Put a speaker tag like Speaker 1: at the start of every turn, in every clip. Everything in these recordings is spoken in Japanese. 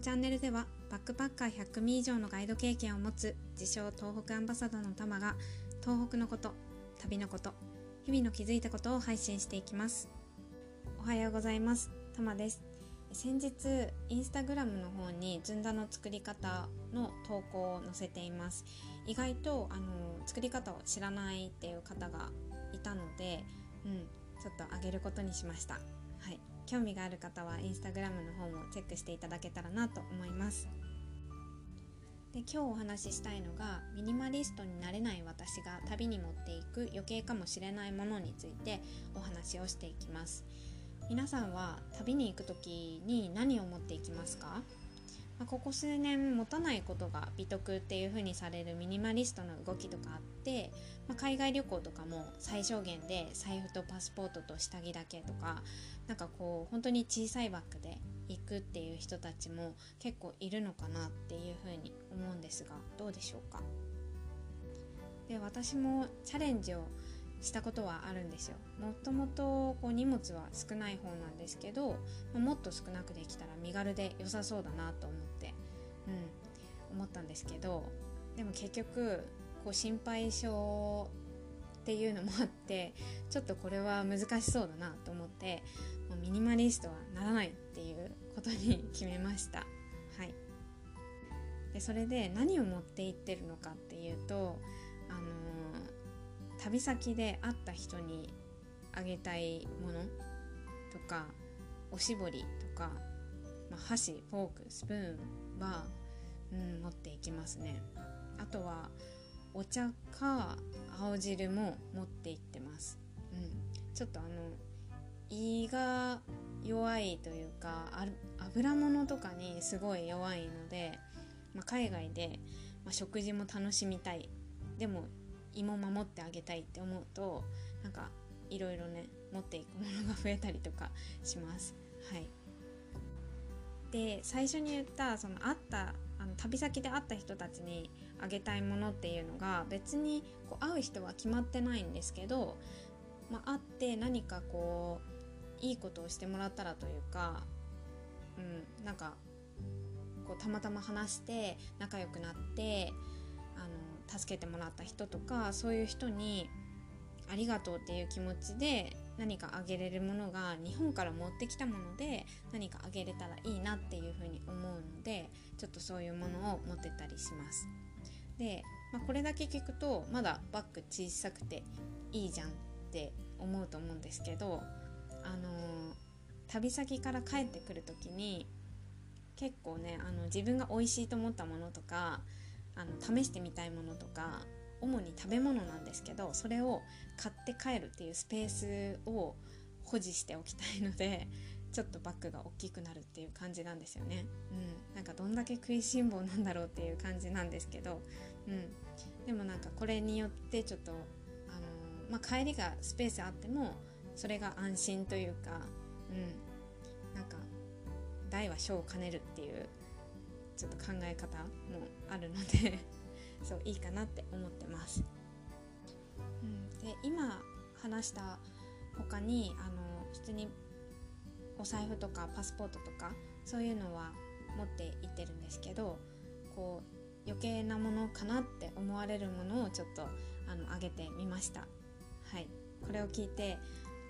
Speaker 1: のチャンネルではバックパッカー100組以上のガイド経験を持つ自称東北アンバサダーのタマが東北のこと旅のこと日々の気づいたことを配信していきます。おはようございます。タマです。先日インスタグラムの方にずんだの作り方の投稿を載せています。意外とあの作り方を知らないっていう方がいたので、うん、ちょっとあげることにしました。はい。興味がある方はインスタグラムの方もチェックしていただけたらなと思います。で今日お話ししたいのがミニマリストになれない私が旅に持っていく余計かもしれないものについてお話をしていきます。皆さんは旅に行く時に何を持っていきますか？まあ、ここ数年持たないことが美徳っていう風にされるミニマリストの動きとかあって、まあ、海外旅行とかも最小限で財布とパスポートと下着だけとかなんかこう本当に小さいバッグで行くっていう人たちも結構いるのかなっていう風に思うんですがどうでしょうか？で私もチャレンジをしたことはあるんですよ。もともとこう荷物は少ない方なんですけど、もっと少なくできたら身軽で良さそうだなと思って、うん、思ったんですけどでも結局こう心配性っていうのもあってちょっとこれは難しそうだなと思ってもうミニマリストはならないっていうことに決めました。はいでそれで何を持って行ってるのかっていうとあの旅先で会った人にあげたいものとかおしぼりとか、まあ、箸フォークスプーンは、うん、持っていきますねあとはお茶か青汁も持って行ってます、うん、ちょっとあの胃が弱いというか油物とかにすごい弱いので、まあ、海外で、まあ、食事も楽しみたい。でも胃も守ってあげたいって思うとなんかいろいろね持っていくものが増えたりとか します。はい、で最初に言ったその会ったの旅先で会った人たちにあげたいものっていうのが別にこう会う人は決まってないんですけど、まあ、会って何かこういいことをしてもらったらというか、うん、なんかこうたまたま話して仲良くなってあの助けてもらった人とかそういう人にありがとうっていう気持ちで何かあげれるものが日本から持ってきたもので何かあげれたらいいなっていうふうに思うのでちょっとそういうものを持ってたりします。で、まあ、これだけ聞くとまだバッグ小さくていいじゃんって思うと思うんですけどあのー、旅先から帰ってくる時に結構ねあの自分が美味しいと思ったものとかあの試してみたいものとか主に食べ物なんですけどそれを買って帰るっていうスペースを保持しておきたいのでちょっとバッグが大きくなるっていう感じなんですよね。うん、なんかどんだけ食いしん坊なんだろうっていう感じなんですけど、うん、でもなんかこれによってちょっと、あのー、まあ、帰りがスペースあってもそれが安心というか、うん、なんか大は小を兼ねるっていうちょっと考え方もあるので そういいかなって思ってます。うん、で今話した他にあの普通にお財布とかパスポートとかそういうのは持って行ってるんですけどこう余計なものかなって思われるものをちょっとあの上げてみました。はい、これを聞いて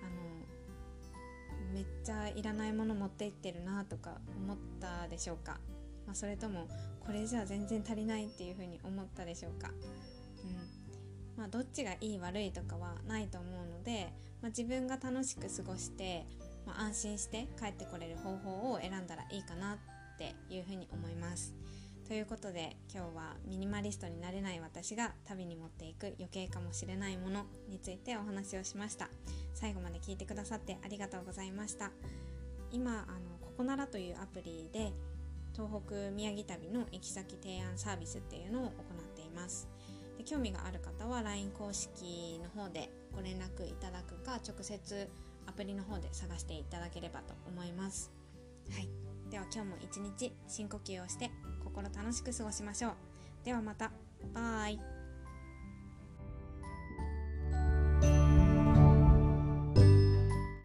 Speaker 1: あのめっちゃいらないもの持って行ってるなとか思ったでしょうか。まあ、それともこれじゃ全然足りないっていうふうに思ったでしょうか、うん。まあ、どっちがいい悪いとかはないと思うので、まあ、自分が楽しく過ごして、まあ、安心して帰ってこれる方法を選んだらいいかなっていうふうに思います。ということで今日はミニマリストになれない私が旅に持っていく余計かもしれないものについてお話をしました。最後まで聞いてくださってありがとうございました。今あのここならというアプリで東北宮城旅の行き先提案サービスっていうのを行っています。で興味がある方は LINE 公式の方でご連絡いただくか直接アプリの方で探していただければと思います。はい。では今日も一日深呼吸をして心楽しく過ごしましょう。ではまた。バイ。